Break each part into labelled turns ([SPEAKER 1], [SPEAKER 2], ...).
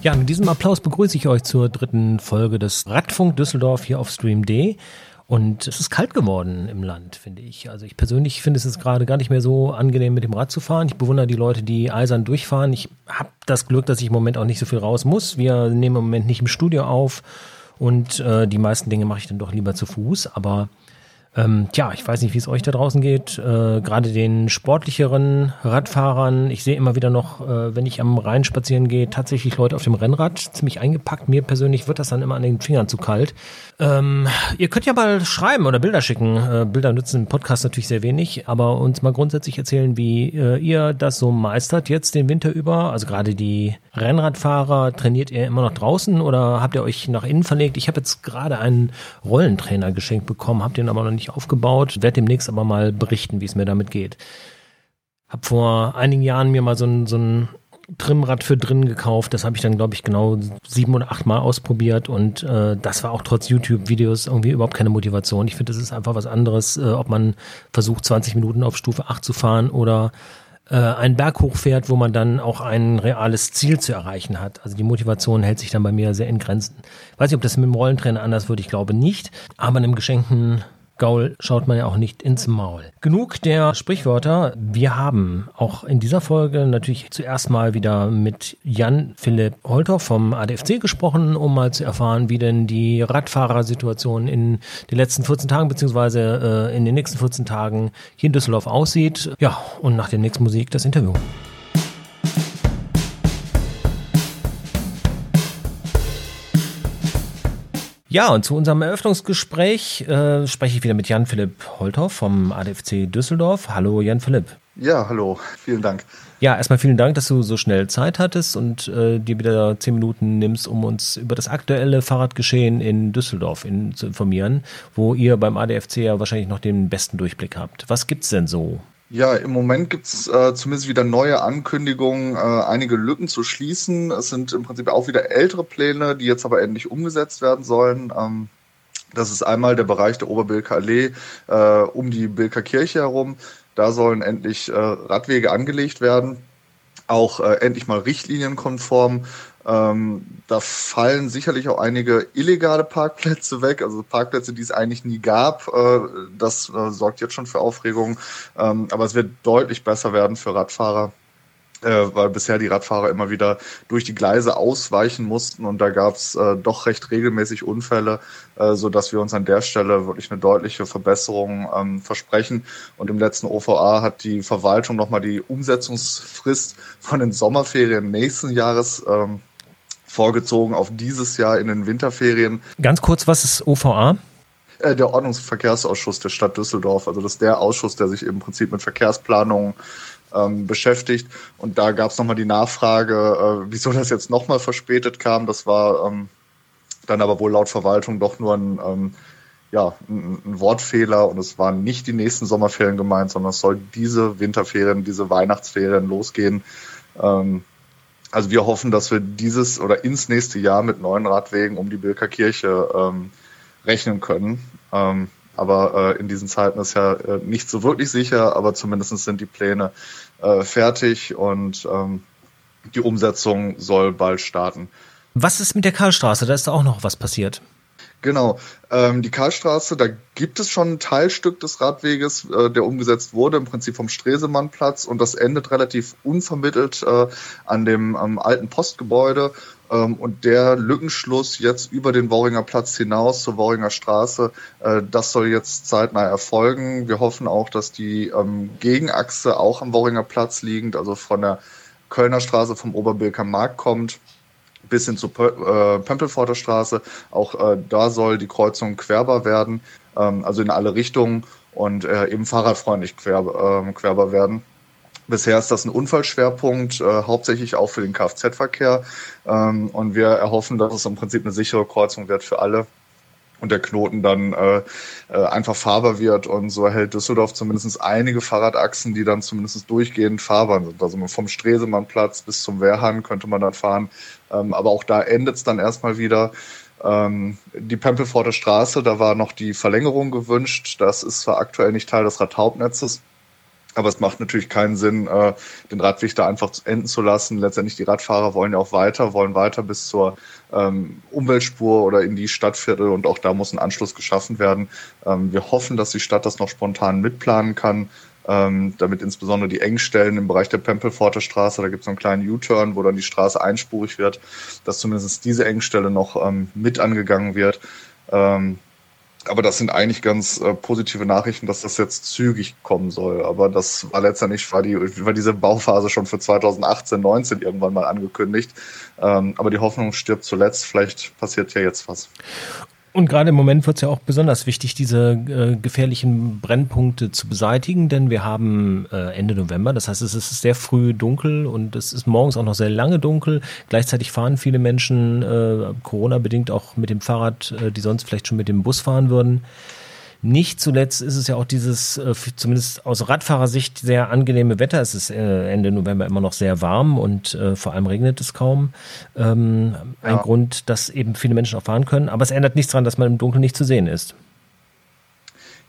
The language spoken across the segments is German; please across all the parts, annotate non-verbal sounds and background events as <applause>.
[SPEAKER 1] Ja, mit diesem Applaus begrüße ich euch zur dritten Folge des Radfunk Düsseldorf hier auf Stream D. Und es ist kalt geworden im Land, finde ich. Also ich persönlich finde es jetzt gerade gar nicht mehr so angenehm, mit dem Rad zu fahren. Ich bewundere die Leute, die eisern durchfahren. Ich habe das Glück, dass ich im Moment auch nicht so viel raus muss. Wir nehmen im Moment nicht im Studio auf und äh, die meisten Dinge mache ich dann doch lieber zu Fuß. Aber ähm, tja, ich weiß nicht, wie es euch da draußen geht. Äh, Gerade den sportlicheren Radfahrern. Ich sehe immer wieder noch, äh, wenn ich am Rhein spazieren gehe, tatsächlich Leute auf dem Rennrad ziemlich eingepackt. Mir persönlich wird das dann immer an den Fingern zu kalt. Ähm, ihr könnt ja mal schreiben oder Bilder schicken. Äh, Bilder nützen im Podcast natürlich sehr wenig, aber uns mal grundsätzlich erzählen, wie äh, ihr das so meistert jetzt den Winter über. Also gerade die Rennradfahrer, trainiert ihr immer noch draußen oder habt ihr euch nach innen verlegt? Ich habe jetzt gerade einen Rollentrainer geschenkt bekommen, habt den aber noch nicht aufgebaut. Werde demnächst aber mal berichten, wie es mir damit geht. Hab vor einigen Jahren mir mal so ein, so ein Trimmrad für drin gekauft. Das habe ich dann, glaube ich, genau sieben oder acht Mal ausprobiert und äh, das war auch trotz YouTube-Videos irgendwie überhaupt keine Motivation. Ich finde, das ist einfach was anderes, äh, ob man versucht, 20 Minuten auf Stufe 8 zu fahren oder äh, einen Berg hochfährt, wo man dann auch ein reales Ziel zu erreichen hat. Also die Motivation hält sich dann bei mir sehr in Grenzen. weiß nicht, ob das mit dem Rollentrainer anders wird, ich glaube nicht. Aber in einem geschenkten Gaul schaut man ja auch nicht ins Maul. Genug der Sprichwörter. Wir haben auch in dieser Folge natürlich zuerst mal wieder mit Jan Philipp Holter vom ADFC gesprochen, um mal zu erfahren, wie denn die Radfahrersituation in den letzten 14 Tagen beziehungsweise äh, in den nächsten 14 Tagen hier in Düsseldorf aussieht. Ja, und nach der nächsten Musik das Interview. Ja, und zu unserem Eröffnungsgespräch äh, spreche ich wieder mit Jan-Philipp Holthoff vom ADFC Düsseldorf. Hallo Jan-Philipp.
[SPEAKER 2] Ja, hallo, vielen Dank.
[SPEAKER 1] Ja, erstmal vielen Dank, dass du so schnell Zeit hattest und äh, dir wieder zehn Minuten nimmst, um uns über das aktuelle Fahrradgeschehen in Düsseldorf in, zu informieren, wo ihr beim ADFC ja wahrscheinlich noch den besten Durchblick habt. Was gibt's denn so?
[SPEAKER 2] Ja, im Moment gibt's äh, zumindest wieder neue Ankündigungen, äh, einige Lücken zu schließen. Es sind im Prinzip auch wieder ältere Pläne, die jetzt aber endlich umgesetzt werden sollen. Ähm, das ist einmal der Bereich der Oberbilker Allee äh, um die Bilker Kirche herum. Da sollen endlich äh, Radwege angelegt werden auch äh, endlich mal richtlinienkonform. Ähm, da fallen sicherlich auch einige illegale Parkplätze weg, also Parkplätze, die es eigentlich nie gab. Äh, das äh, sorgt jetzt schon für Aufregung. Ähm, aber es wird deutlich besser werden für Radfahrer äh, weil bisher die Radfahrer immer wieder durch die Gleise ausweichen mussten und da gab es äh, doch recht regelmäßig Unfälle, äh, so dass wir uns an der Stelle wirklich eine deutliche Verbesserung ähm, versprechen. Und im letzten OVA hat die Verwaltung nochmal die Umsetzungsfrist von den Sommerferien nächsten Jahres ähm, vorgezogen auf dieses Jahr in den Winterferien.
[SPEAKER 1] Ganz kurz, was ist OVA?
[SPEAKER 2] Äh, der Ordnungsverkehrsausschuss der Stadt Düsseldorf. Also das ist der Ausschuss, der sich im Prinzip mit Verkehrsplanung ähm, beschäftigt. Und da gab es nochmal die Nachfrage, äh, wieso das jetzt nochmal verspätet kam. Das war ähm, dann aber wohl laut Verwaltung doch nur ein, ähm, ja, ein, ein, Wortfehler und es waren nicht die nächsten Sommerferien gemeint, sondern es soll diese Winterferien, diese Weihnachtsferien losgehen. Ähm, also wir hoffen, dass wir dieses oder ins nächste Jahr mit neuen Radwegen um die Bilker Kirche ähm, rechnen können. Ähm, aber äh, in diesen Zeiten ist ja äh, nicht so wirklich sicher, aber zumindest sind die Pläne äh, fertig und ähm, die Umsetzung soll bald starten.
[SPEAKER 1] Was ist mit der Karlstraße? Da ist auch noch was passiert.
[SPEAKER 2] Genau. Ähm, die Karlstraße, da gibt es schon ein Teilstück des Radweges, äh, der umgesetzt wurde, im Prinzip vom Stresemannplatz und das endet relativ unvermittelt äh, an dem alten Postgebäude und der Lückenschluss jetzt über den Worringer Platz hinaus zur Worringer Straße, äh, das soll jetzt zeitnah erfolgen. Wir hoffen auch, dass die ähm, Gegenachse auch am Worringer Platz liegend, also von der Kölner Straße vom Oberbilker Markt kommt bis hin zur äh, Pempelforter Straße. Auch äh, da soll die Kreuzung querbar werden, ähm, also in alle Richtungen und eben fahrradfreundlich quer, querbar werden. Bisher ist das ein Unfallschwerpunkt, äh, hauptsächlich auch für den Kfz-Verkehr. Ähm, und wir erhoffen, dass es im Prinzip eine sichere Kreuzung wird für alle und der Knoten dann äh, äh, einfach fahrbar wird. Und so erhält Düsseldorf zumindest einige Fahrradachsen, die dann zumindest durchgehend fahrbar sind. Also vom Stresemannplatz bis zum Wehrhahn könnte man dann fahren. Ähm, aber auch da endet es dann erstmal wieder. Ähm, die Pempelforter Straße, da war noch die Verlängerung gewünscht. Das ist zwar aktuell nicht Teil des Radhauptnetzes, Aber es macht natürlich keinen Sinn, äh, den Radweg da einfach enden zu lassen. Letztendlich die Radfahrer wollen ja auch weiter, wollen weiter bis zur ähm, Umweltspur oder in die Stadtviertel und auch da muss ein Anschluss geschaffen werden. Ähm, wir hoffen, dass die Stadt das noch spontan mitplanen kann, ähm, damit insbesondere die Engstellen im Bereich der Pempelforter Straße, da gibt es so einen kleinen U-Turn, wo dann die Straße einspurig wird, dass zumindest diese Engstelle noch mit angegangen wird. Aber das sind eigentlich ganz äh, positive Nachrichten, dass das jetzt zügig kommen soll. Aber das war letztendlich, war, die, war diese Bauphase schon für 2018, 19 irgendwann mal angekündigt. Ähm, aber die Hoffnung stirbt zuletzt. Vielleicht passiert ja jetzt was.
[SPEAKER 1] Und gerade im Moment wird es ja auch besonders wichtig, diese äh, gefährlichen Brennpunkte zu beseitigen, denn wir haben äh, Ende November, das heißt, es ist sehr früh dunkel und es ist morgens auch noch sehr lange dunkel. Gleichzeitig fahren viele Menschen äh, Corona-bedingt auch mit dem Fahrrad, äh, die sonst vielleicht schon mit dem Bus fahren würden. Nicht zuletzt ist es ja auch dieses, äh, zumindest aus Radfahrersicht, sehr angenehme Wetter. Es ist äh, Ende November immer noch sehr warm und äh, vor allem regnet es kaum. Ähm, ein ja. Grund, dass eben viele Menschen auch fahren können. Aber es ändert nichts daran, dass man im Dunkeln nicht zu sehen ist.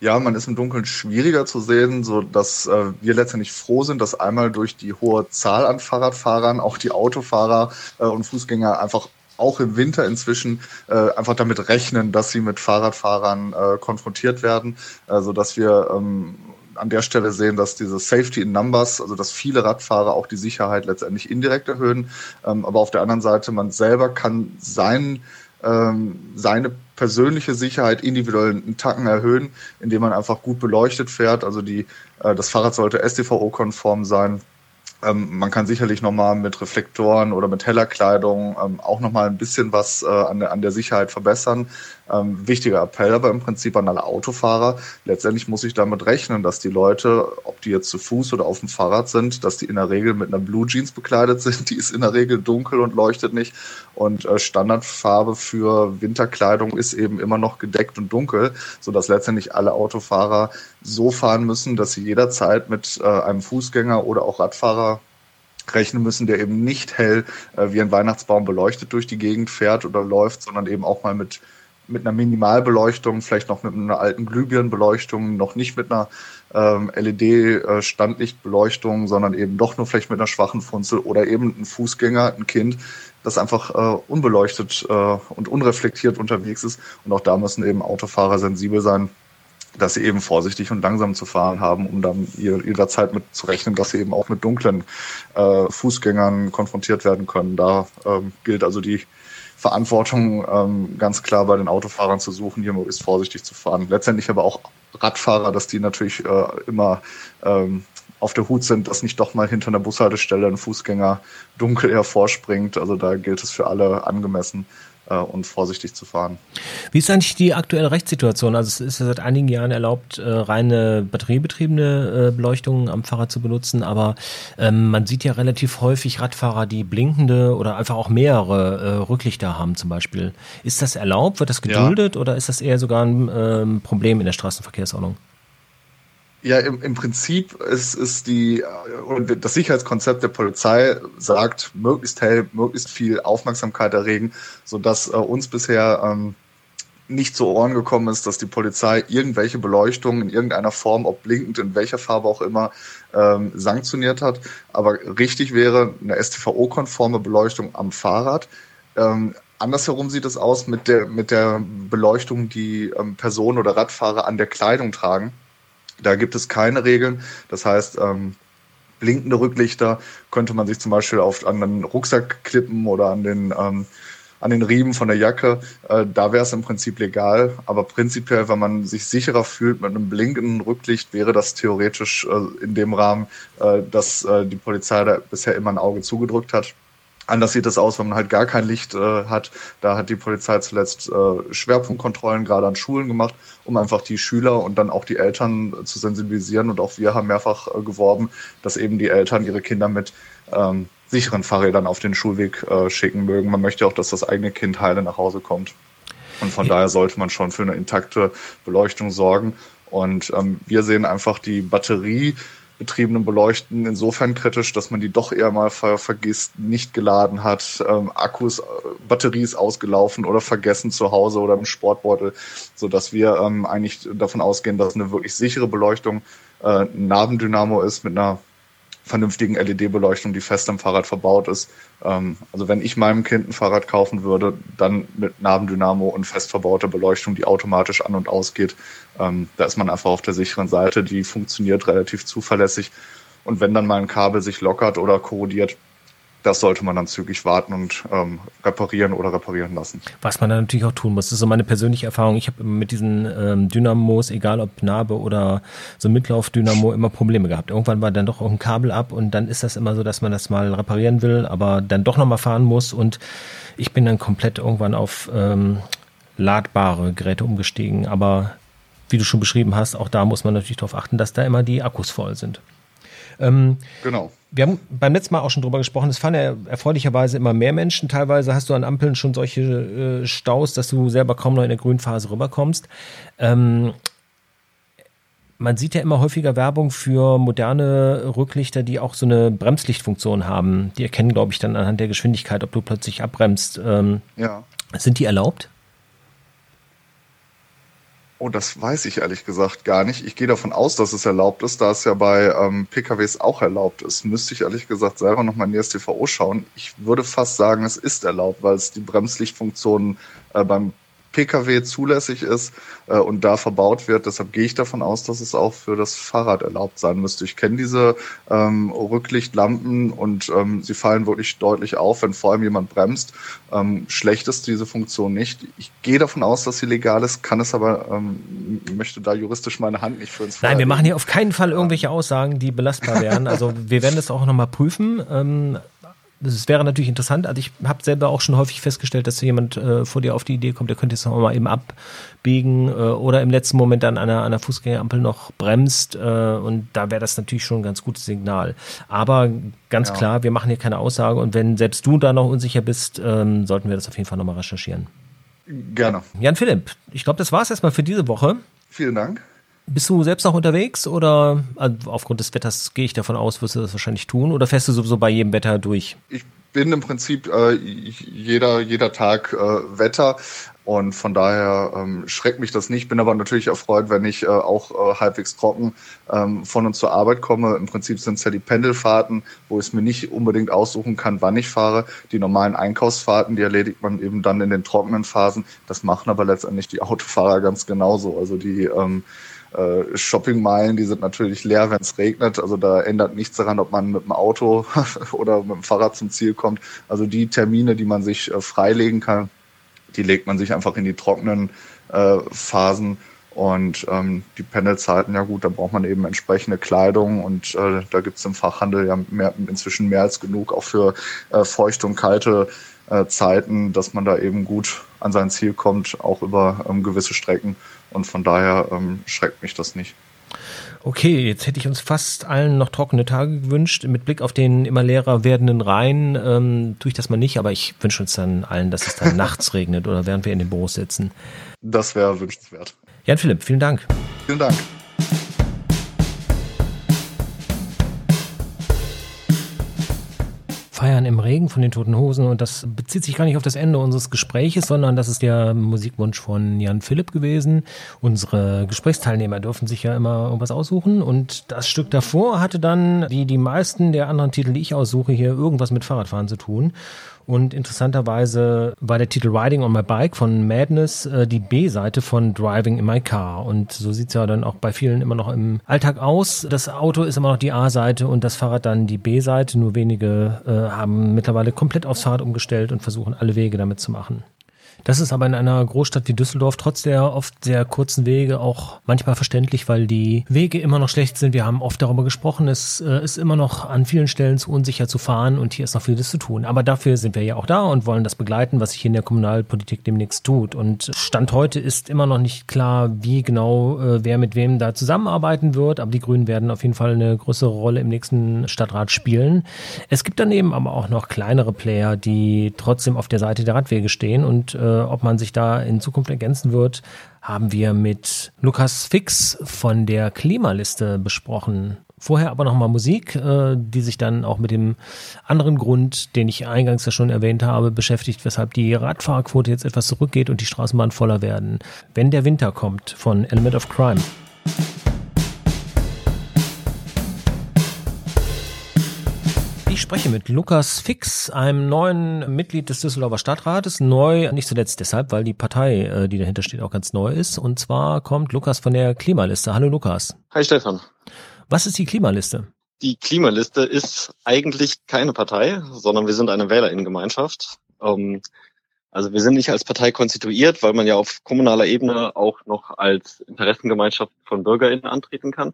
[SPEAKER 2] Ja, man ist im Dunkeln schwieriger zu sehen, so dass äh, wir letztendlich froh sind, dass einmal durch die hohe Zahl an Fahrradfahrern auch die Autofahrer äh, und Fußgänger einfach auch im Winter inzwischen äh, einfach damit rechnen, dass sie mit Fahrradfahrern äh, konfrontiert werden, äh, so dass wir ähm, an der Stelle sehen, dass diese Safety in Numbers, also dass viele Radfahrer auch die Sicherheit letztendlich indirekt erhöhen. Ähm, aber auf der anderen Seite, man selber kann sein, ähm, seine persönliche Sicherheit individuell einen Tacken erhöhen, indem man einfach gut beleuchtet fährt. Also die, äh, das Fahrrad sollte STVO-konform sein. Ähm, man kann sicherlich nochmal mit Reflektoren oder mit heller Kleidung ähm, auch nochmal ein bisschen was äh, an, der, an der Sicherheit verbessern. Ähm, wichtiger Appell aber im Prinzip an alle Autofahrer. Letztendlich muss ich damit rechnen, dass die Leute, ob die jetzt zu Fuß oder auf dem Fahrrad sind, dass die in der Regel mit einer Blue Jeans bekleidet sind. Die ist in der Regel dunkel und leuchtet nicht. Und äh, Standardfarbe für Winterkleidung ist eben immer noch gedeckt und dunkel, sodass letztendlich alle Autofahrer so fahren müssen, dass sie jederzeit mit äh, einem Fußgänger oder auch Radfahrer rechnen müssen, der eben nicht hell äh, wie ein Weihnachtsbaum beleuchtet durch die Gegend fährt oder läuft, sondern eben auch mal mit mit einer Minimalbeleuchtung, vielleicht noch mit einer alten Glühbirnenbeleuchtung, noch nicht mit einer ähm, LED-Standlichtbeleuchtung, sondern eben doch nur vielleicht mit einer schwachen Funzel oder eben ein Fußgänger, ein Kind, das einfach äh, unbeleuchtet äh, und unreflektiert unterwegs ist. Und auch da müssen eben Autofahrer sensibel sein, dass sie eben vorsichtig und langsam zu fahren haben, um dann jederzeit mit zu rechnen, dass sie eben auch mit dunklen äh, Fußgängern konfrontiert werden können. Da ähm, gilt also die Verantwortung ähm, ganz klar bei den Autofahrern zu suchen, hier möglichst vorsichtig zu fahren. Letztendlich aber auch Radfahrer, dass die natürlich äh, immer ähm, auf der Hut sind, dass nicht doch mal hinter einer Bushaltestelle ein Fußgänger dunkel hervorspringt. Also da gilt es für alle angemessen, und vorsichtig zu fahren.
[SPEAKER 1] Wie ist eigentlich die aktuelle Rechtssituation? Also es ist ja seit einigen Jahren erlaubt, äh, reine batteriebetriebene äh, Beleuchtung am Fahrrad zu benutzen, aber ähm, man sieht ja relativ häufig Radfahrer, die blinkende oder einfach auch mehrere äh, Rücklichter haben zum Beispiel. Ist das erlaubt? Wird das geduldet ja. oder ist das eher sogar ein ähm, Problem in der Straßenverkehrsordnung?
[SPEAKER 2] Ja, im, im Prinzip ist, ist die, das Sicherheitskonzept der Polizei sagt, möglichst hell, möglichst viel Aufmerksamkeit erregen, sodass äh, uns bisher ähm, nicht zu Ohren gekommen ist, dass die Polizei irgendwelche Beleuchtungen in irgendeiner Form, ob blinkend, in welcher Farbe auch immer, ähm, sanktioniert hat. Aber richtig wäre eine STVO-konforme Beleuchtung am Fahrrad. Ähm, andersherum sieht es aus mit der, mit der Beleuchtung, die ähm, Personen oder Radfahrer an der Kleidung tragen. Da gibt es keine Regeln. Das heißt, ähm, blinkende Rücklichter könnte man sich zum Beispiel auf, an den Rucksack klippen oder an den, ähm, an den Riemen von der Jacke. Äh, da wäre es im Prinzip legal. Aber prinzipiell, wenn man sich sicherer fühlt mit einem blinkenden Rücklicht, wäre das theoretisch äh, in dem Rahmen, äh, dass äh, die Polizei da bisher immer ein Auge zugedrückt hat. Anders sieht es aus, wenn man halt gar kein Licht äh, hat. Da hat die Polizei zuletzt äh, Schwerpunktkontrollen gerade an Schulen gemacht, um einfach die Schüler und dann auch die Eltern äh, zu sensibilisieren. Und auch wir haben mehrfach äh, geworben, dass eben die Eltern ihre Kinder mit ähm, sicheren Fahrrädern auf den Schulweg äh, schicken mögen. Man möchte auch, dass das eigene Kind heile nach Hause kommt. Und von ja. daher sollte man schon für eine intakte Beleuchtung sorgen. Und ähm, wir sehen einfach die Batterie betriebenen Beleuchten insofern kritisch, dass man die doch eher mal ver vergisst, nicht geladen hat, ähm, Akkus, äh, Batterie ist ausgelaufen oder vergessen zu Hause oder im Sportbeutel, so dass wir ähm, eigentlich davon ausgehen, dass eine wirklich sichere Beleuchtung äh, ein Nabendynamo ist mit einer vernünftigen LED-Beleuchtung, die fest am Fahrrad verbaut ist. Ähm, also wenn ich meinem Kind ein Fahrrad kaufen würde, dann mit Nabendynamo und fest verbauter Beleuchtung, die automatisch an und ausgeht. Ähm, da ist man einfach auf der sicheren Seite. Die funktioniert relativ zuverlässig. Und wenn dann mal ein Kabel sich lockert oder korrodiert, das sollte man dann zügig warten und ähm, reparieren oder reparieren lassen.
[SPEAKER 1] Was man dann natürlich auch tun muss. Das ist so meine persönliche Erfahrung. Ich habe mit diesen ähm, Dynamos, egal ob Narbe oder so Mitlauf-Dynamo, immer Probleme gehabt. Irgendwann war dann doch auch ein Kabel ab und dann ist das immer so, dass man das mal reparieren will, aber dann doch nochmal fahren muss und ich bin dann komplett irgendwann auf ähm, ladbare Geräte umgestiegen. Aber wie du schon beschrieben hast, auch da muss man natürlich darauf achten, dass da immer die Akkus voll sind.
[SPEAKER 2] Ähm, genau.
[SPEAKER 1] Wir haben beim letzten Mal auch schon drüber gesprochen, es fahren ja erfreulicherweise immer mehr Menschen. Teilweise hast du an Ampeln schon solche äh, Staus, dass du selber kaum noch in der Grünphase rüberkommst. Ähm, man sieht ja immer häufiger Werbung für moderne Rücklichter, die auch so eine Bremslichtfunktion haben. Die erkennen, glaube ich, dann anhand der Geschwindigkeit, ob du plötzlich abbremst. Ähm, ja. Sind die erlaubt?
[SPEAKER 2] Oh, das weiß ich ehrlich gesagt gar nicht. Ich gehe davon aus, dass es erlaubt ist, da es ja bei ähm, PKWs auch erlaubt ist. Müsste ich ehrlich gesagt selber nochmal in die STVO schauen. Ich würde fast sagen, es ist erlaubt, weil es die Bremslichtfunktion äh, beim Pkw zulässig ist äh, und da verbaut wird. Deshalb gehe ich davon aus, dass es auch für das Fahrrad erlaubt sein müsste. Ich kenne diese ähm, Rücklichtlampen und ähm, sie fallen wirklich deutlich auf, wenn vor allem jemand bremst. Ähm, schlecht ist diese Funktion nicht. Ich gehe davon aus, dass sie legal ist, kann es aber, ähm, möchte da juristisch meine Hand nicht für uns
[SPEAKER 1] Nein, wir machen hier auf keinen Fall irgendwelche Aussagen, die belastbar wären. Also wir werden das auch nochmal prüfen. Ähm, es wäre natürlich interessant. Also ich habe selber auch schon häufig festgestellt, dass jemand äh, vor dir auf die Idee kommt, der könnte jetzt noch mal eben abbiegen äh, oder im letzten Moment an einer, einer Fußgängerampel noch bremst. Äh, und da wäre das natürlich schon ein ganz gutes Signal. Aber ganz ja. klar, wir machen hier keine Aussage. Und wenn selbst du da noch unsicher bist, ähm, sollten wir das auf jeden Fall nochmal recherchieren.
[SPEAKER 2] Gerne.
[SPEAKER 1] Jan Philipp, ich glaube, das war es erstmal für diese Woche.
[SPEAKER 2] Vielen Dank.
[SPEAKER 1] Bist du selbst noch unterwegs oder also aufgrund des Wetters gehe ich davon aus, wirst du das wahrscheinlich tun oder fährst du sowieso bei jedem Wetter durch?
[SPEAKER 2] Ich bin im Prinzip äh, jeder, jeder Tag äh, Wetter und von daher ähm, schreckt mich das nicht. Bin aber natürlich erfreut, wenn ich äh, auch äh, halbwegs trocken ähm, von und zur Arbeit komme. Im Prinzip sind es ja die Pendelfahrten, wo ich es mir nicht unbedingt aussuchen kann, wann ich fahre. Die normalen Einkaufsfahrten, die erledigt man eben dann in den trockenen Phasen. Das machen aber letztendlich die Autofahrer ganz genauso. Also die ähm, äh, Shoppingmeilen, die sind natürlich leer, wenn es regnet. Also da ändert nichts daran, ob man mit dem Auto <laughs> oder mit dem Fahrrad zum Ziel kommt. Also die Termine, die man sich äh, freilegen kann, die legt man sich einfach in die trockenen äh, Phasen. Und ähm, die Pendelzeiten, ja gut, da braucht man eben entsprechende Kleidung und äh, da gibt's im Fachhandel ja mehr, inzwischen mehr als genug, auch für äh, feuchte und kalte äh, Zeiten, dass man da eben gut an sein Ziel kommt, auch über ähm, gewisse Strecken. Und von daher ähm, schreckt mich das nicht.
[SPEAKER 1] Okay, jetzt hätte ich uns fast allen noch trockene Tage gewünscht. Mit Blick auf den immer leerer werdenden Rhein ähm, tue ich das mal nicht, aber ich wünsche uns dann allen, dass es dann <laughs> nachts regnet oder während wir in den Büros sitzen.
[SPEAKER 2] Das wäre wünschenswert.
[SPEAKER 1] Jan Philipp, vielen Dank.
[SPEAKER 2] Vielen Dank.
[SPEAKER 1] Feiern im Regen von den Toten Hosen und das bezieht sich gar nicht auf das Ende unseres Gespräches, sondern das ist der Musikwunsch von Jan Philipp gewesen. Unsere Gesprächsteilnehmer dürfen sich ja immer irgendwas aussuchen und das Stück davor hatte dann, wie die meisten der anderen Titel, die ich aussuche, hier irgendwas mit Fahrradfahren zu tun. Und interessanterweise war der Titel Riding on My Bike von Madness äh, die B-Seite von Driving in My Car. Und so sieht's ja dann auch bei vielen immer noch im Alltag aus. Das Auto ist immer noch die A-Seite und das Fahrrad dann die B-Seite. Nur wenige äh, haben mittlerweile komplett aufs Fahrrad umgestellt und versuchen alle Wege damit zu machen. Das ist aber in einer Großstadt wie Düsseldorf trotz der oft sehr kurzen Wege auch manchmal verständlich, weil die Wege immer noch schlecht sind. Wir haben oft darüber gesprochen, es äh, ist immer noch an vielen Stellen zu unsicher zu fahren und hier ist noch vieles zu tun. Aber dafür sind wir ja auch da und wollen das begleiten, was sich in der Kommunalpolitik demnächst tut. Und Stand heute ist immer noch nicht klar, wie genau äh, wer mit wem da zusammenarbeiten wird. Aber die Grünen werden auf jeden Fall eine größere Rolle im nächsten Stadtrat spielen. Es gibt daneben aber auch noch kleinere Player, die trotzdem auf der Seite der Radwege stehen und äh, ob man sich da in Zukunft ergänzen wird, haben wir mit Lukas Fix von der Klimaliste besprochen. Vorher aber nochmal Musik, äh, die sich dann auch mit dem anderen Grund, den ich eingangs ja schon erwähnt habe, beschäftigt, weshalb die Radfahrerquote jetzt etwas zurückgeht und die Straßenbahnen voller werden. Wenn der Winter kommt von Element of Crime. Ich spreche mit Lukas Fix, einem neuen Mitglied des Düsseldorfer Stadtrates. Neu, nicht zuletzt deshalb, weil die Partei, äh, die dahinter steht, auch ganz neu ist. Und zwar kommt Lukas von der Klimaliste. Hallo Lukas.
[SPEAKER 3] Hi Stefan.
[SPEAKER 1] Was ist die Klimaliste?
[SPEAKER 3] Die Klimaliste ist eigentlich keine Partei, sondern wir sind eine Wählerinnengemeinschaft. Ähm, also wir sind nicht als Partei konstituiert, weil man ja auf kommunaler Ebene auch noch als Interessengemeinschaft von BürgerInnen antreten kann.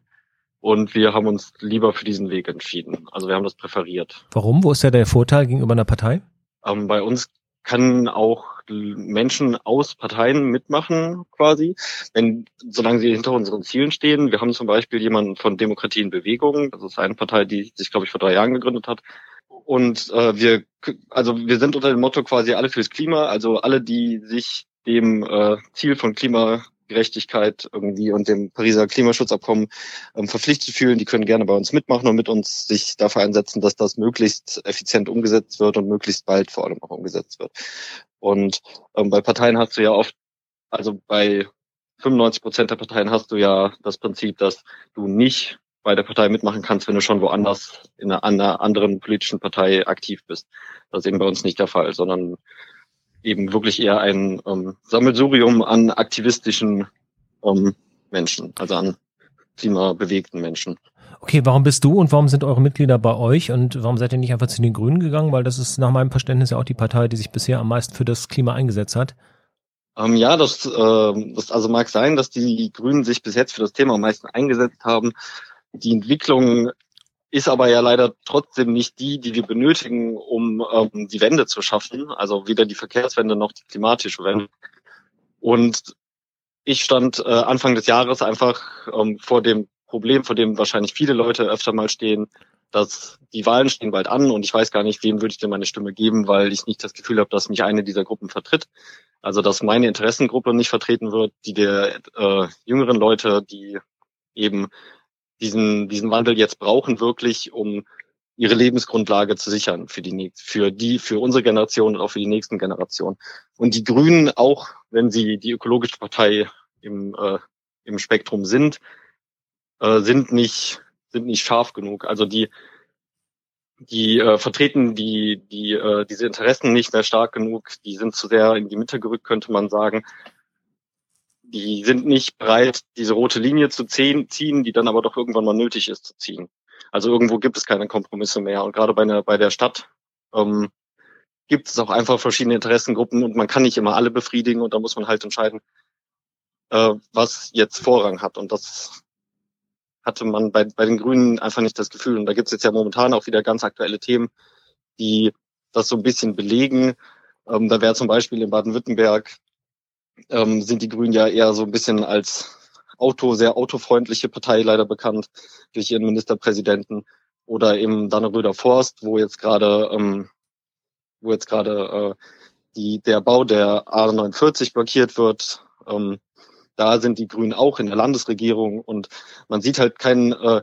[SPEAKER 3] Und wir haben uns lieber für diesen Weg entschieden. Also wir haben das präferiert.
[SPEAKER 1] Warum? Wo ist ja der Vorteil gegenüber einer Partei?
[SPEAKER 3] Ähm, bei uns kann auch Menschen aus Parteien mitmachen, quasi, wenn, solange sie hinter unseren Zielen stehen. Wir haben zum Beispiel jemanden von Demokratie in Bewegung. Das ist eine Partei, die sich, glaube ich, vor drei Jahren gegründet hat. Und äh, wir, also wir sind unter dem Motto quasi alle fürs Klima, also alle, die sich dem äh, Ziel von Klima Gerechtigkeit irgendwie und dem Pariser Klimaschutzabkommen ähm, verpflichtet fühlen, die können gerne bei uns mitmachen und mit uns sich dafür einsetzen, dass das möglichst effizient umgesetzt wird und möglichst bald vor allem auch umgesetzt wird. Und ähm, bei Parteien hast du ja oft, also bei 95 Prozent der Parteien hast du ja das Prinzip, dass du nicht bei der Partei mitmachen kannst, wenn du schon woanders in einer, anderen politischen Partei aktiv bist. Das ist eben bei uns nicht der Fall, sondern eben wirklich eher ein ähm, Sammelsurium an aktivistischen ähm, Menschen, also an klimabewegten Menschen.
[SPEAKER 1] Okay, warum bist du und warum sind eure Mitglieder bei euch und warum seid ihr nicht einfach zu den Grünen gegangen? Weil das ist nach meinem Verständnis ja auch die Partei, die sich bisher am meisten für das Klima eingesetzt hat.
[SPEAKER 3] Ähm, ja, das, äh, das also mag sein, dass die Grünen sich bis jetzt für das Thema am meisten eingesetzt haben. Die Entwicklung ist aber ja leider trotzdem nicht die, die wir benötigen, um ähm, die Wende zu schaffen. Also weder die Verkehrswende noch die klimatische Wende. Und ich stand äh, Anfang des Jahres einfach ähm, vor dem Problem, vor dem wahrscheinlich viele Leute öfter mal stehen, dass die Wahlen stehen bald an und ich weiß gar nicht, wem würde ich denn meine Stimme geben, weil ich nicht das Gefühl habe, dass mich eine dieser Gruppen vertritt. Also dass meine Interessengruppe nicht vertreten wird, die der äh, jüngeren Leute, die eben diesen, diesen Wandel jetzt brauchen, wirklich, um ihre Lebensgrundlage zu sichern für die, für die, für unsere Generation und auch für die nächsten Generationen. Und die Grünen, auch wenn sie die ökologische Partei im, äh, im Spektrum sind, äh, sind nicht, sind nicht scharf genug. Also die, die äh, vertreten die, die, äh, diese Interessen nicht mehr stark genug. Die sind zu sehr in die Mitte gerückt, könnte man sagen die sind nicht bereit, diese rote Linie zu ziehen, die dann aber doch irgendwann mal nötig ist zu ziehen. Also irgendwo gibt es keine Kompromisse mehr. Und gerade bei, einer, bei der Stadt ähm, gibt es auch einfach verschiedene Interessengruppen und man kann nicht immer alle befriedigen und da muss man halt entscheiden, äh, was jetzt Vorrang hat. Und das hatte man bei, bei den Grünen einfach nicht das Gefühl. Und da gibt es jetzt ja momentan auch wieder ganz aktuelle Themen, die das so ein bisschen belegen. Ähm, da wäre zum Beispiel in Baden-Württemberg ähm, sind die Grünen ja eher so ein bisschen als Auto, sehr autofreundliche Partei leider bekannt durch ihren Ministerpräsidenten oder im Danneröder Forst, wo jetzt gerade, ähm, wo jetzt gerade äh, die, der Bau der A49 blockiert wird. Ähm, da sind die Grünen auch in der Landesregierung und man sieht halt keinen, äh,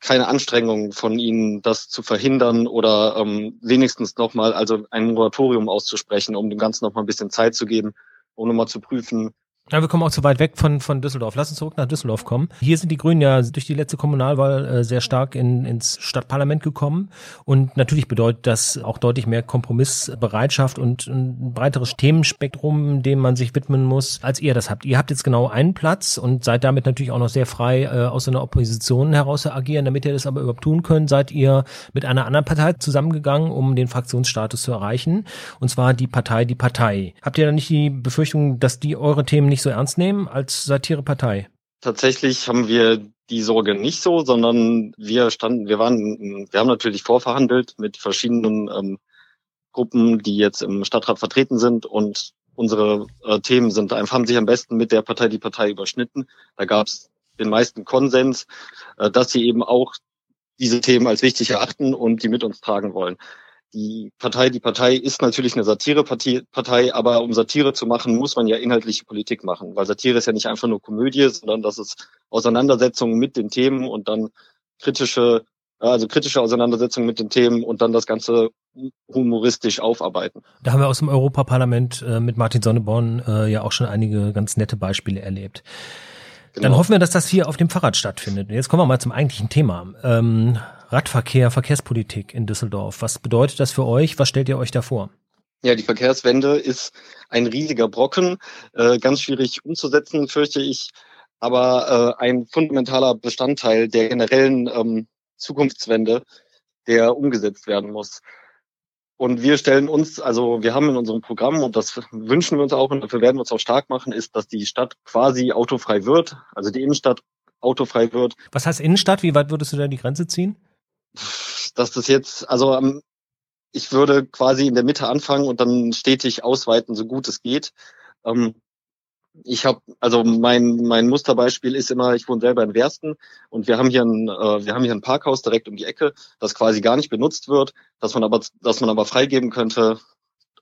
[SPEAKER 3] keine Anstrengungen von ihnen, das zu verhindern oder ähm, wenigstens nochmal, also ein Moratorium auszusprechen, um dem Ganzen nochmal ein bisschen Zeit zu geben, um nochmal zu prüfen,
[SPEAKER 1] ja, wir kommen auch zu weit weg von, von Düsseldorf. Lass uns zurück nach Düsseldorf kommen. Hier sind die Grünen ja durch die letzte Kommunalwahl äh, sehr stark in, ins Stadtparlament gekommen. Und natürlich bedeutet das auch deutlich mehr Kompromissbereitschaft und ein breiteres Themenspektrum, dem man sich widmen muss, als ihr das habt. Ihr habt jetzt genau einen Platz und seid damit natürlich auch noch sehr frei äh, aus einer Opposition heraus zu agieren. Damit ihr das aber überhaupt tun könnt, seid ihr mit einer anderen Partei zusammengegangen, um den Fraktionsstatus zu erreichen. Und zwar die Partei, die Partei. Habt ihr da nicht die Befürchtung, dass die eure Themen nicht so ernst nehmen als Satirepartei?
[SPEAKER 3] Tatsächlich haben wir die Sorge nicht so, sondern wir standen, wir waren, wir haben natürlich vorverhandelt mit verschiedenen ähm, Gruppen, die jetzt im Stadtrat vertreten sind und unsere äh, Themen sind einfach, haben sich am besten mit der Partei die Partei überschnitten. Da gab es den meisten Konsens, äh, dass sie eben auch diese Themen als wichtig erachten und die mit uns tragen wollen die Partei, die Partei ist natürlich eine Satirepartei, aber um Satire zu machen, muss man ja inhaltliche Politik machen, weil Satire ist ja nicht einfach nur Komödie, sondern das ist Auseinandersetzung mit den Themen und dann kritische, also kritische Auseinandersetzung mit den Themen und dann das Ganze humoristisch aufarbeiten.
[SPEAKER 1] Da haben wir aus dem Europaparlament äh, mit Martin Sonneborn äh, ja auch schon einige ganz nette Beispiele erlebt. Genau. Dann hoffen wir, dass das hier auf dem Fahrrad stattfindet. Jetzt kommen wir mal zum eigentlichen Thema. Ähm, Radverkehr, Verkehrspolitik in Düsseldorf. Was bedeutet das für euch? Was stellt ihr euch da vor?
[SPEAKER 3] Ja, die Verkehrswende ist ein riesiger Brocken, äh, ganz schwierig umzusetzen, fürchte ich, aber äh, ein fundamentaler Bestandteil der generellen ähm, Zukunftswende, der umgesetzt werden muss. Und wir stellen uns, also wir haben in unserem Programm, und das wünschen wir uns auch, und dafür werden wir uns auch stark machen, ist, dass die Stadt quasi autofrei wird, also die Innenstadt autofrei wird.
[SPEAKER 1] Was heißt Innenstadt? Wie weit würdest du da die Grenze ziehen?
[SPEAKER 3] Dass das jetzt, also ähm, ich würde quasi in der Mitte anfangen und dann stetig ausweiten, so gut es geht. Ähm, ich habe, also mein mein Musterbeispiel ist immer, ich wohne selber in Wersten und wir haben hier ein äh, wir haben hier ein Parkhaus direkt um die Ecke, das quasi gar nicht benutzt wird, dass man aber dass man aber freigeben könnte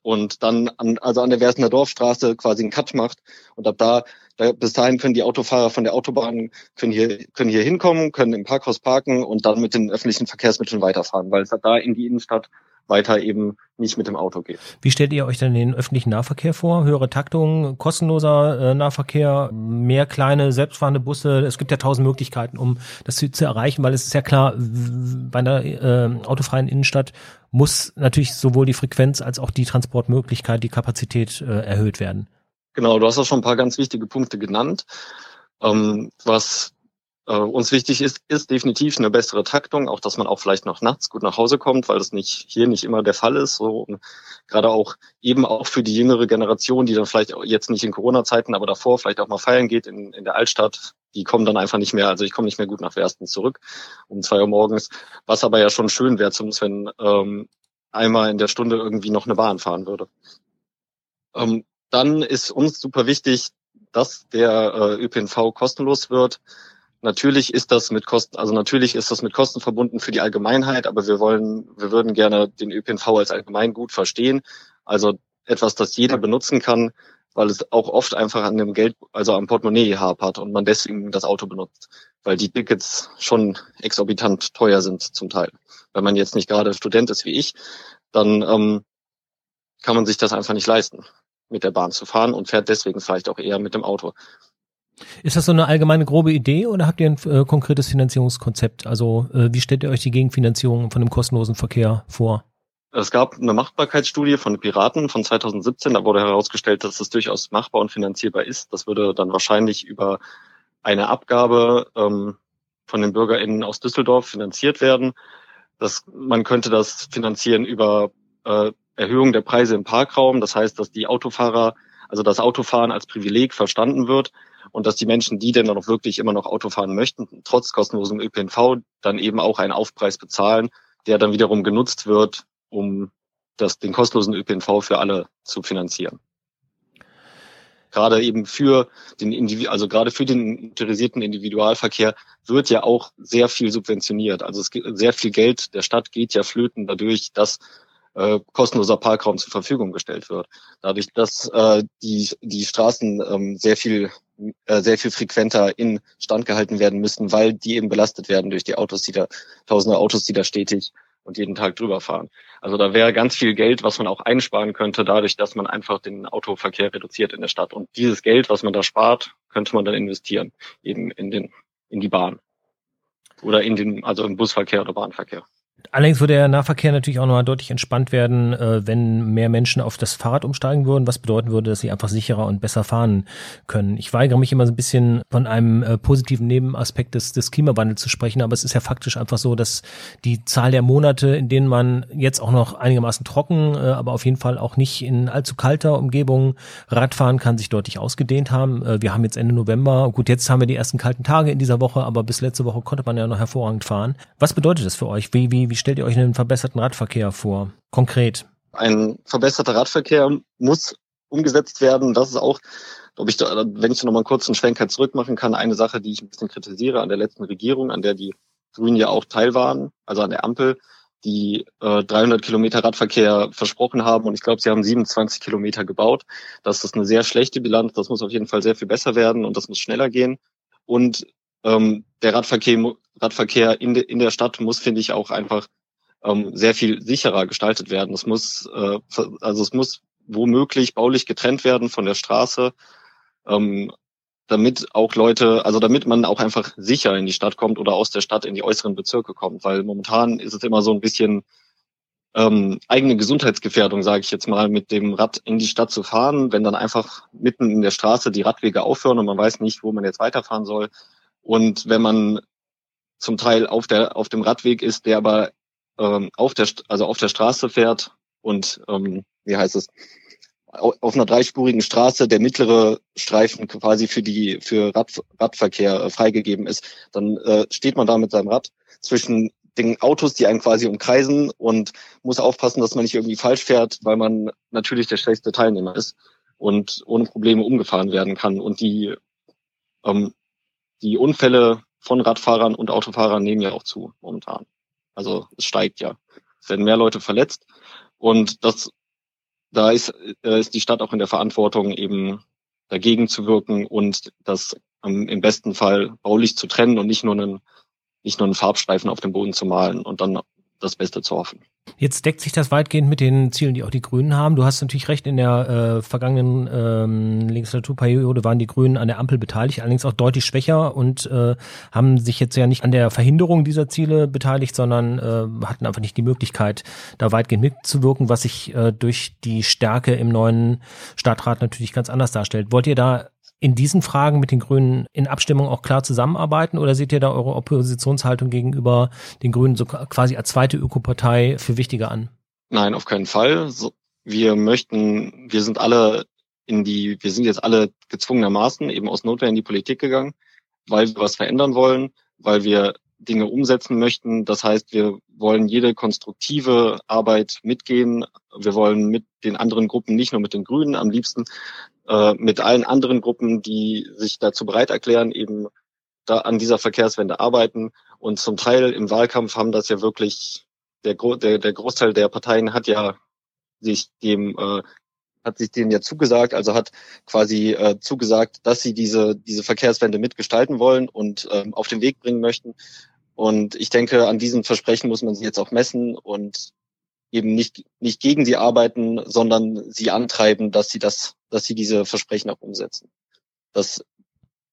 [SPEAKER 3] und dann an, also an der Werstener Dorfstraße quasi einen Cut macht und ab da, da bis dahin können die Autofahrer von der Autobahn können hier können hier hinkommen, können im Parkhaus parken und dann mit den öffentlichen Verkehrsmitteln weiterfahren, weil es da in die Innenstadt weiter eben nicht mit dem Auto geht.
[SPEAKER 1] Wie stellt ihr euch denn den öffentlichen Nahverkehr vor? Höhere Taktung, kostenloser äh, Nahverkehr, mehr kleine selbstfahrende Busse? Es gibt ja tausend Möglichkeiten, um das zu, zu erreichen, weil es ist ja klar, bei einer äh, autofreien Innenstadt muss natürlich sowohl die Frequenz als auch die Transportmöglichkeit, die Kapazität äh, erhöht werden.
[SPEAKER 3] Genau, du hast auch schon ein paar ganz wichtige Punkte genannt. Ähm, was äh, uns wichtig ist, ist definitiv eine bessere Taktung, auch dass man auch vielleicht noch nachts gut nach Hause kommt, weil das nicht hier nicht immer der Fall ist. So gerade auch eben auch für die jüngere Generation, die dann vielleicht jetzt nicht in Corona-Zeiten, aber davor vielleicht auch mal feiern geht in, in der Altstadt, die kommen dann einfach nicht mehr. Also ich komme nicht mehr gut nach Wersten zurück um zwei Uhr morgens, was aber ja schon schön wäre, zumindest wenn ähm, einmal in der Stunde irgendwie noch eine Bahn fahren würde. Ähm, dann ist uns super wichtig, dass der äh, ÖPNV kostenlos wird. Natürlich ist das mit Kosten, also natürlich ist das mit Kosten verbunden für die Allgemeinheit, aber wir wollen, wir würden gerne den ÖPNV als Allgemeingut verstehen. Also etwas, das jeder benutzen kann, weil es auch oft einfach an dem Geld, also am Portemonnaie hapert und man deswegen das Auto benutzt, weil die Tickets schon exorbitant teuer sind zum Teil. Wenn man jetzt nicht gerade Student ist wie ich, dann ähm, kann man sich das einfach nicht leisten, mit der Bahn zu fahren und fährt deswegen vielleicht auch eher mit dem Auto.
[SPEAKER 1] Ist das so eine allgemeine grobe Idee oder habt ihr ein äh, konkretes Finanzierungskonzept? Also äh, wie stellt ihr euch die Gegenfinanzierung von dem kostenlosen Verkehr vor?
[SPEAKER 3] Es gab eine Machbarkeitsstudie von Piraten von 2017. Da wurde herausgestellt, dass es durchaus machbar und finanzierbar ist. Das würde dann wahrscheinlich über eine Abgabe ähm, von den BürgerInnen aus Düsseldorf finanziert werden. Das, man könnte das finanzieren über äh, Erhöhung der Preise im Parkraum. Das heißt, dass die Autofahrer, also das Autofahren als Privileg verstanden wird und dass die Menschen, die denn dann auch wirklich immer noch Auto fahren möchten, trotz kostenlosem ÖPNV, dann eben auch einen Aufpreis bezahlen, der dann wiederum genutzt wird, um das, den kostenlosen ÖPNV für alle zu finanzieren. Gerade eben für den Individu also gerade für den motorisierten Individualverkehr wird ja auch sehr viel subventioniert. Also es gibt sehr viel Geld der Stadt geht ja flöten dadurch, dass äh, kostenloser Parkraum zur Verfügung gestellt wird. Dadurch, dass äh, die, die Straßen ähm, sehr viel äh, sehr viel frequenter in Stand gehalten werden müssen, weil die eben belastet werden durch die Autos, die da, tausende Autos, die da stetig und jeden Tag drüber fahren. Also da wäre ganz viel Geld, was man auch einsparen könnte, dadurch, dass man einfach den Autoverkehr reduziert in der Stadt. Und dieses Geld, was man da spart, könnte man dann investieren, eben in den, in die Bahn. Oder in den, also im Busverkehr oder Bahnverkehr.
[SPEAKER 1] Allerdings würde der Nahverkehr natürlich auch nochmal deutlich entspannt werden, äh, wenn mehr Menschen auf das Fahrrad umsteigen würden, was bedeuten würde, dass sie einfach sicherer und besser fahren können. Ich weigere mich immer so ein bisschen von einem äh, positiven Nebenaspekt des, des Klimawandels zu sprechen, aber es ist ja faktisch einfach so, dass die Zahl der Monate, in denen man jetzt auch noch einigermaßen trocken, äh, aber auf jeden Fall auch nicht in allzu kalter Umgebung Radfahren kann, sich deutlich ausgedehnt haben. Wir haben jetzt Ende November. Gut, jetzt haben wir die ersten kalten Tage in dieser Woche, aber bis letzte Woche konnte man ja noch hervorragend fahren. Was bedeutet das für euch? Wie, wie, wie stellt ihr euch einen verbesserten Radverkehr vor? Konkret.
[SPEAKER 3] Ein verbesserter Radverkehr muss umgesetzt werden. Das ist auch, ob ich da, wenn ich da nochmal einen kurzen Schwenker zurück machen kann, eine Sache, die ich ein bisschen kritisiere an der letzten Regierung, an der die Grünen ja auch Teil waren, also an der Ampel, die äh, 300 Kilometer Radverkehr versprochen haben und ich glaube, sie haben 27 Kilometer gebaut. Das ist eine sehr schlechte Bilanz. Das muss auf jeden Fall sehr viel besser werden und das muss schneller gehen. Und ähm, der Radverkehr, Radverkehr in, de, in der Stadt muss, finde ich, auch einfach ähm, sehr viel sicherer gestaltet werden. Es muss, äh, also es muss womöglich baulich getrennt werden von der Straße. Ähm, damit auch Leute, also damit man auch einfach sicher in die Stadt kommt oder aus der Stadt in die äußeren Bezirke kommt, weil momentan ist es immer so ein bisschen ähm, eigene Gesundheitsgefährdung, sage ich jetzt mal, mit dem Rad in die Stadt zu fahren, wenn dann einfach mitten in der Straße die Radwege aufhören und man weiß nicht, wo man jetzt weiterfahren soll. Und wenn man zum Teil auf der auf dem Radweg ist, der aber ähm, auf der also auf der Straße fährt und ähm, wie heißt es auf einer dreispurigen Straße der mittlere Streifen quasi für die für Rad, Radverkehr äh, freigegeben ist, dann äh, steht man da mit seinem Rad zwischen den Autos, die einen quasi umkreisen und muss aufpassen, dass man nicht irgendwie falsch fährt, weil man natürlich der schlechteste Teilnehmer ist und ohne Probleme umgefahren werden kann. Und die ähm, die Unfälle von Radfahrern und Autofahrern nehmen ja auch zu momentan. Also es steigt ja. Es werden mehr Leute verletzt und das da ist, äh, ist die Stadt auch in der Verantwortung, eben dagegen zu wirken und das im besten Fall baulich zu trennen und nicht nur einen, nicht nur einen Farbstreifen auf dem Boden zu malen und dann das Beste zu hoffen.
[SPEAKER 1] Jetzt deckt sich das weitgehend mit den Zielen, die auch die Grünen haben. Du hast natürlich recht, in der äh, vergangenen ähm, Legislaturperiode waren die Grünen an der Ampel beteiligt, allerdings auch deutlich schwächer und äh, haben sich jetzt ja nicht an der Verhinderung dieser Ziele beteiligt, sondern äh, hatten einfach nicht die Möglichkeit, da weitgehend mitzuwirken, was sich äh, durch die Stärke im neuen Stadtrat natürlich ganz anders darstellt. Wollt ihr da in diesen Fragen mit den Grünen in Abstimmung auch klar zusammenarbeiten oder seht ihr da eure Oppositionshaltung gegenüber den Grünen so quasi als zweite Ökopartei für wichtiger an?
[SPEAKER 3] Nein, auf keinen Fall. wir möchten, wir sind alle in die, wir sind jetzt alle gezwungenermaßen eben aus Notwehr in die Politik gegangen, weil wir was verändern wollen, weil wir Dinge umsetzen möchten. Das heißt, wir wollen jede konstruktive Arbeit mitgehen. Wir wollen mit den anderen Gruppen, nicht nur mit den Grünen, am liebsten äh, mit allen anderen Gruppen, die sich dazu bereit erklären, eben da an dieser Verkehrswende arbeiten. Und zum Teil im Wahlkampf haben das ja wirklich der, der, der Großteil der Parteien hat ja sich dem äh, hat sich denen ja zugesagt, also hat quasi äh, zugesagt, dass sie diese diese Verkehrswende mitgestalten wollen und ähm, auf den Weg bringen möchten. Und ich denke, an diesen Versprechen muss man sie jetzt auch messen und eben nicht, nicht gegen sie arbeiten, sondern sie antreiben, dass sie das, dass sie diese Versprechen auch umsetzen. Das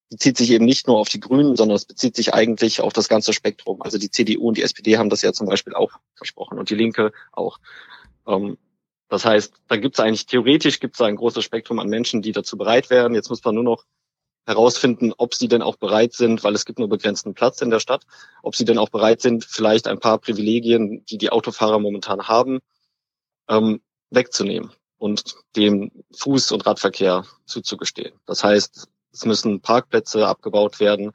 [SPEAKER 3] bezieht sich eben nicht nur auf die Grünen, sondern es bezieht sich eigentlich auf das ganze Spektrum. Also die CDU und die SPD haben das ja zum Beispiel auch versprochen und die Linke auch. Ähm, das heißt, da gibt es eigentlich theoretisch gibt es ein großes Spektrum an Menschen, die dazu bereit wären. Jetzt muss man nur noch herausfinden, ob sie denn auch bereit sind, weil es gibt nur begrenzten Platz in der Stadt, ob sie denn auch bereit sind, vielleicht ein paar Privilegien, die die Autofahrer momentan haben, ähm, wegzunehmen und dem Fuß- und Radverkehr zuzugestehen. Das heißt, es müssen Parkplätze abgebaut werden.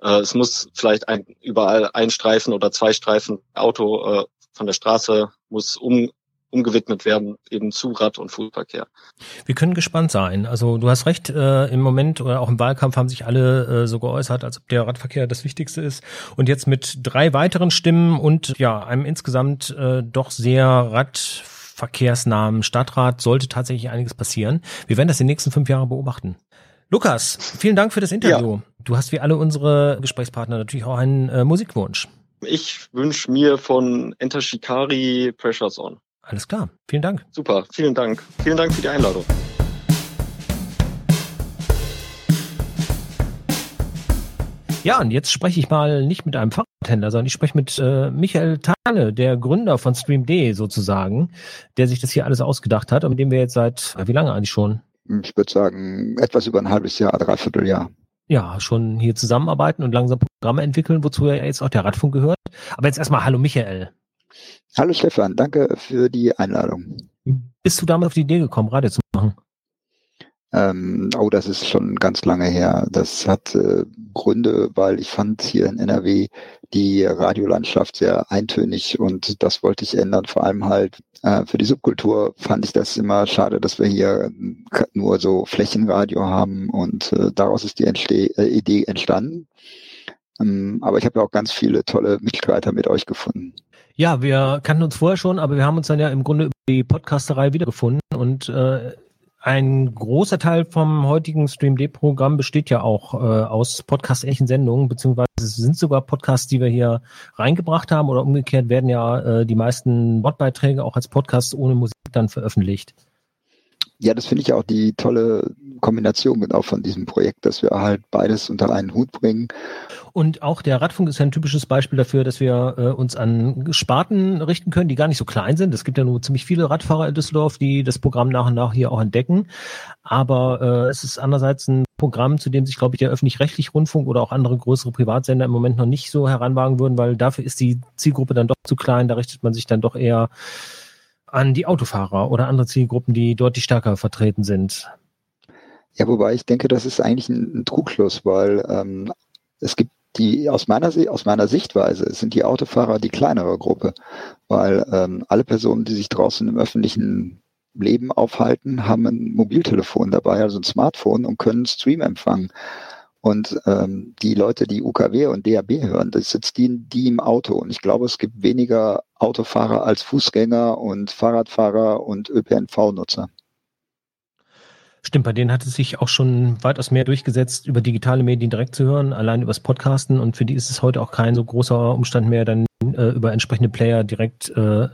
[SPEAKER 3] Äh, es muss vielleicht ein, überall ein Streifen oder zwei Streifen Auto äh, von der Straße muss um, umgewidmet werden, eben zu Rad- und Fußverkehr.
[SPEAKER 1] Wir können gespannt sein. Also du hast recht, äh, im Moment oder auch im Wahlkampf haben sich alle äh, so geäußert, als ob der Radverkehr das Wichtigste ist. Und jetzt mit drei weiteren Stimmen und ja, einem insgesamt äh, doch sehr radverkehrsnahen Stadtrat sollte tatsächlich einiges passieren. Wir werden das die nächsten fünf Jahre beobachten. Lukas, vielen Dank für das Interview. Ja. Du hast wie alle unsere Gesprächspartner natürlich auch einen äh, Musikwunsch.
[SPEAKER 3] Ich wünsche mir von Enter Shikari Pressures On.
[SPEAKER 1] Alles klar. Vielen Dank.
[SPEAKER 3] Super. Vielen Dank. Vielen Dank für die Einladung.
[SPEAKER 1] Ja, und jetzt spreche ich mal nicht mit einem Fahrradhändler, sondern ich spreche mit äh, Michael Thale, der Gründer von StreamD sozusagen, der sich das hier alles ausgedacht hat und mit dem wir jetzt seit, wie lange eigentlich schon?
[SPEAKER 4] Ich würde sagen, etwas über ein halbes Jahr, dreiviertel Jahr.
[SPEAKER 1] Ja, schon hier zusammenarbeiten und langsam Programme entwickeln, wozu ja jetzt auch der Radfunk gehört. Aber jetzt erstmal Hallo Michael.
[SPEAKER 4] Hallo Stefan, danke für die Einladung.
[SPEAKER 1] Bist du damit auf die Idee gekommen, Radio zu machen?
[SPEAKER 4] Ähm, oh, das ist schon ganz lange her. Das hat äh, Gründe, weil ich fand hier in NRW die Radiolandschaft sehr eintönig und das wollte ich ändern. Vor allem halt äh, für die Subkultur fand ich das immer schade, dass wir hier äh, nur so Flächenradio haben und äh, daraus ist die Entste äh, Idee entstanden. Ähm, aber ich habe ja auch ganz viele tolle Mitstreiter mit euch gefunden.
[SPEAKER 1] Ja, wir kannten uns vorher schon, aber wir haben uns dann ja im Grunde über die Podcasterei wiedergefunden und äh, ein großer Teil vom heutigen StreamD-Programm besteht ja auch äh, aus podcast-ähnlichen Sendungen, beziehungsweise es sind sogar Podcasts, die wir hier reingebracht haben oder umgekehrt werden ja äh, die meisten Wortbeiträge auch als Podcast ohne Musik dann veröffentlicht.
[SPEAKER 4] Ja, das finde ich auch die tolle Kombination genau von diesem Projekt, dass wir halt beides unter einen Hut bringen.
[SPEAKER 1] Und auch der Radfunk ist ja ein typisches Beispiel dafür, dass wir äh, uns an Sparten richten können, die gar nicht so klein sind. Es gibt ja nur ziemlich viele Radfahrer in Düsseldorf, die das Programm nach und nach hier auch entdecken. Aber äh, es ist andererseits ein Programm, zu dem sich, glaube ich, der öffentlich-rechtliche Rundfunk oder auch andere größere Privatsender im Moment noch nicht so heranwagen würden, weil dafür ist die Zielgruppe dann doch zu klein. Da richtet man sich dann doch eher an die Autofahrer oder andere Zielgruppen, die deutlich stärker vertreten sind.
[SPEAKER 4] Ja, wobei ich denke, das ist eigentlich ein, ein Trugschluss, weil ähm, es gibt die aus meiner aus meiner Sichtweise sind die Autofahrer die kleinere Gruppe, weil ähm, alle Personen, die sich draußen im öffentlichen Leben aufhalten, haben ein Mobiltelefon dabei, also ein Smartphone und können Stream empfangen. Und ähm, die Leute, die UKW und DAB hören, das sitzt die, die im Auto. Und ich glaube, es gibt weniger Autofahrer als Fußgänger und Fahrradfahrer und ÖPNV-Nutzer.
[SPEAKER 1] Stimmt, bei denen hat es sich auch schon weitaus mehr durchgesetzt, über digitale Medien direkt zu hören, allein übers Podcasten. Und für die ist es heute auch kein so großer Umstand mehr, dann äh, über entsprechende Player direkt äh,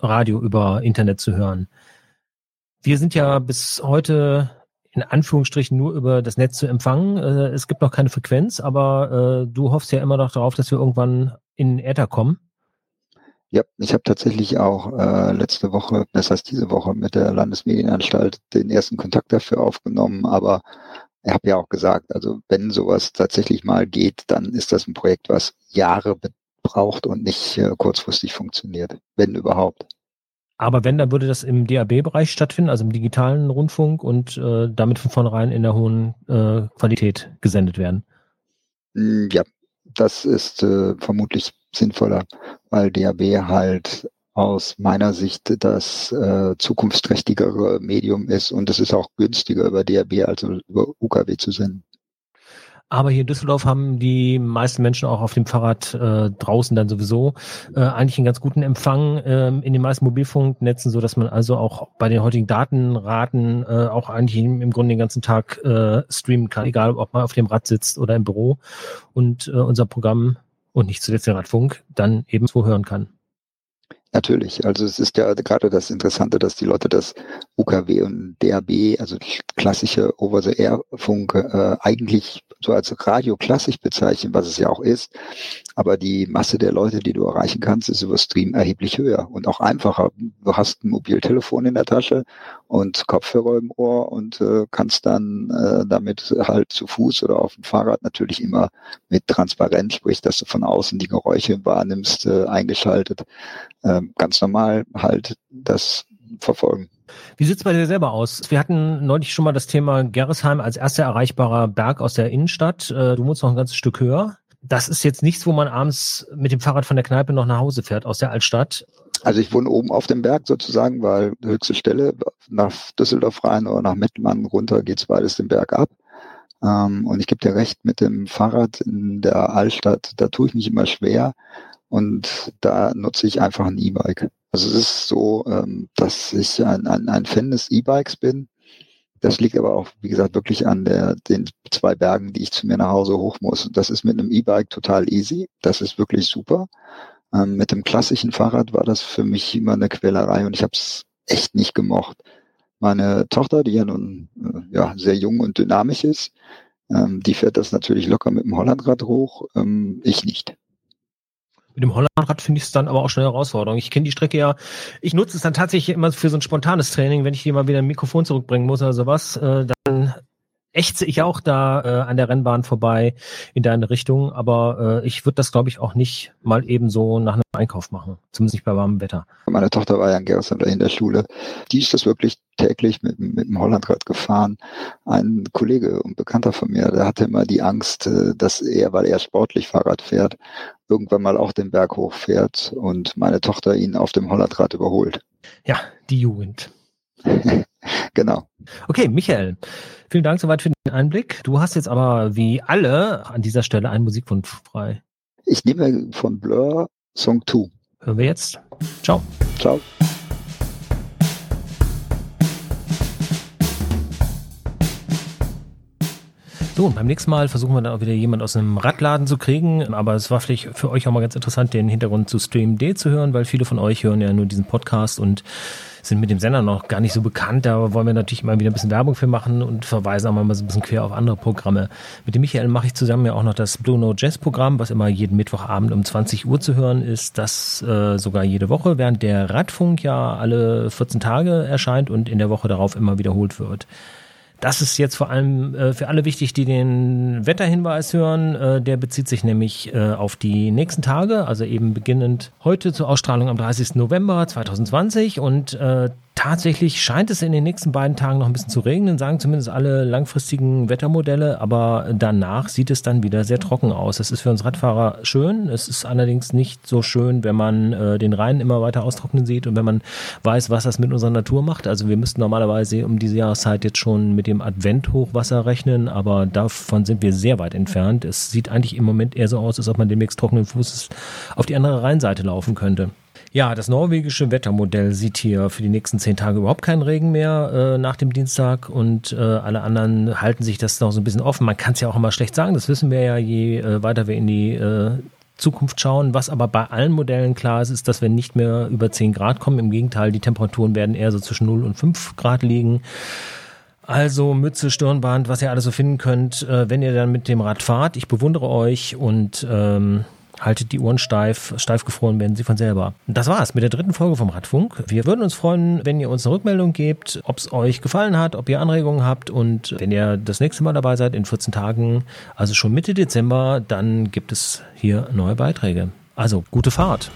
[SPEAKER 1] Radio über Internet zu hören. Wir sind ja bis heute in Anführungsstrichen nur über das Netz zu empfangen. Äh, es gibt noch keine Frequenz, aber äh, du hoffst ja immer noch darauf, dass wir irgendwann in Äther kommen.
[SPEAKER 4] Ja, ich habe tatsächlich auch äh, letzte Woche, das heißt diese Woche, mit der Landesmedienanstalt den ersten Kontakt dafür aufgenommen, aber ich habe ja auch gesagt, also wenn sowas tatsächlich mal geht, dann ist das ein Projekt, was Jahre braucht und nicht äh, kurzfristig funktioniert, wenn überhaupt.
[SPEAKER 1] Aber wenn, dann würde das im DAB-Bereich stattfinden, also im digitalen Rundfunk und äh, damit von vornherein in der hohen äh, Qualität gesendet werden.
[SPEAKER 4] Hm, ja, das ist äh, vermutlich sinnvoller, weil DAB halt aus meiner Sicht das äh, zukunftsträchtigere Medium ist und es ist auch günstiger über DAB als über UKW zu senden.
[SPEAKER 1] Aber hier in Düsseldorf haben die meisten Menschen auch auf dem Fahrrad äh, draußen dann sowieso äh, eigentlich einen ganz guten Empfang äh, in den meisten Mobilfunknetzen, so dass man also auch bei den heutigen Datenraten äh, auch eigentlich im, im Grunde den ganzen Tag äh, streamen kann, egal ob man auf dem Rad sitzt oder im Büro und äh, unser Programm und nicht zuletzt der Radfunk dann ebenso hören kann.
[SPEAKER 4] Natürlich, also es ist ja gerade das Interessante, dass die Leute das UKW und DAB, also klassische Over-the-Air-Funk, äh, eigentlich so als Radio klassisch bezeichnen, was es ja auch ist. Aber die Masse der Leute, die du erreichen kannst, ist über Stream erheblich höher und auch einfacher. Du hast ein Mobiltelefon in der Tasche und Kopfhörer im Ohr und äh, kannst dann äh, damit halt zu Fuß oder auf dem Fahrrad natürlich immer mit Transparenz, sprich, dass du von außen die Geräusche wahrnimmst, äh, eingeschaltet, äh, ganz normal halt das verfolgen.
[SPEAKER 1] Wie sieht's bei dir selber aus? Wir hatten neulich schon mal das Thema Gerresheim als erster erreichbarer Berg aus der Innenstadt. Äh, du wohnst noch ein ganzes Stück höher. Das ist jetzt nichts, wo man abends mit dem Fahrrad von der Kneipe noch nach Hause fährt aus der Altstadt.
[SPEAKER 4] Also ich wohne oben auf dem Berg sozusagen, weil höchste Stelle nach Düsseldorf rein oder nach Mettmann runter geht's beides den Berg ab. Ähm, und ich gebe dir recht, mit dem Fahrrad in der Altstadt, da tue ich mich immer schwer und da nutze ich einfach ein E-Bike. Also es ist so, ähm, dass ich ein, ein, ein Fan des E-Bikes bin. Das liegt aber auch, wie gesagt, wirklich an der, den zwei Bergen, die ich zu mir nach Hause hoch muss. Das ist mit einem E-Bike total easy. Das ist wirklich super. Ähm, mit dem klassischen Fahrrad war das für mich immer eine Quälerei und ich habe es echt nicht gemocht. Meine Tochter, die ja nun äh, ja, sehr jung und dynamisch ist, ähm, die fährt das natürlich locker mit dem Hollandrad hoch, ähm, ich nicht.
[SPEAKER 1] Mit dem Hollandrad finde ich es dann aber auch schon eine Herausforderung. Ich kenne die Strecke ja, ich nutze es dann tatsächlich immer für so ein spontanes Training, wenn ich dir mal wieder ein Mikrofon zurückbringen muss oder sowas, äh, dann ächze ich auch da äh, an der Rennbahn vorbei in deine Richtung, aber äh, ich würde das, glaube ich, auch nicht mal eben so nach einem Einkauf machen, zumindest nicht bei warmem Wetter.
[SPEAKER 4] Meine Tochter war ja in Gerson in der Schule. Die ist das wirklich täglich mit, mit dem Hollandrad gefahren. Ein Kollege und Bekannter von mir, der hatte immer die Angst, äh, dass er, weil er sportlich Fahrrad fährt, irgendwann mal auch den Berg hochfährt und meine Tochter ihn auf dem Hollandrad überholt.
[SPEAKER 1] Ja, die Jugend. <laughs>
[SPEAKER 4] genau.
[SPEAKER 1] Okay, Michael, vielen Dank soweit für den Einblick. Du hast jetzt aber wie alle an dieser Stelle einen Musikwunsch frei.
[SPEAKER 4] Ich nehme von Blur Song 2.
[SPEAKER 1] Hören wir jetzt. Ciao.
[SPEAKER 4] Ciao.
[SPEAKER 1] So, beim nächsten Mal versuchen wir dann auch wieder jemand aus einem Radladen zu kriegen. Aber es war vielleicht für euch auch mal ganz interessant, den Hintergrund zu Stream D zu hören, weil viele von euch hören ja nur diesen Podcast und sind mit dem Sender noch gar nicht so bekannt. Da wollen wir natürlich immer wieder ein bisschen Werbung für machen und verweisen auch mal so ein bisschen quer auf andere Programme. Mit dem Michael mache ich zusammen ja auch noch das Blue Note Jazz Programm, was immer jeden Mittwochabend um 20 Uhr zu hören ist. Das äh, sogar jede Woche, während der Radfunk ja alle 14 Tage erscheint und in der Woche darauf immer wiederholt wird. Das ist jetzt vor allem äh, für alle wichtig, die den Wetterhinweis hören. Äh, der bezieht sich nämlich äh, auf die nächsten Tage, also eben beginnend heute zur Ausstrahlung am 30. November 2020 und äh, Tatsächlich scheint es in den nächsten beiden Tagen noch ein bisschen zu regnen, sagen zumindest alle langfristigen Wettermodelle, aber danach sieht es dann wieder sehr trocken aus. Das ist für uns Radfahrer schön. Es ist allerdings nicht so schön, wenn man äh, den Rhein immer weiter austrocknen sieht und wenn man weiß, was das mit unserer Natur macht. Also wir müssten normalerweise um diese Jahreszeit jetzt schon mit dem Advent-Hochwasser rechnen, aber davon sind wir sehr weit entfernt. Es sieht eigentlich im Moment eher so aus, als ob man demnächst trockenen Fußes auf die andere Rheinseite laufen könnte. Ja, das norwegische Wettermodell sieht hier für die nächsten zehn Tage überhaupt keinen Regen mehr äh, nach dem Dienstag und äh, alle anderen halten sich das noch so ein bisschen offen. Man kann es ja auch immer schlecht sagen, das wissen wir ja, je äh, weiter wir in die äh, Zukunft schauen. Was aber bei allen Modellen klar ist, ist, dass wir nicht mehr über 10 Grad kommen. Im Gegenteil, die Temperaturen werden eher so zwischen 0 und 5 Grad liegen. Also Mütze, Stirnband, was ihr alles so finden könnt, äh, wenn ihr dann mit dem Rad fahrt. Ich bewundere euch und ähm, haltet die Ohren steif, steif gefroren werden sie von selber. Das war's mit der dritten Folge vom Radfunk. Wir würden uns freuen, wenn ihr uns eine Rückmeldung gebt, ob es euch gefallen hat, ob ihr Anregungen habt und wenn ihr das nächste Mal dabei seid in 14 Tagen, also schon Mitte Dezember, dann gibt es hier neue Beiträge. Also gute Fahrt.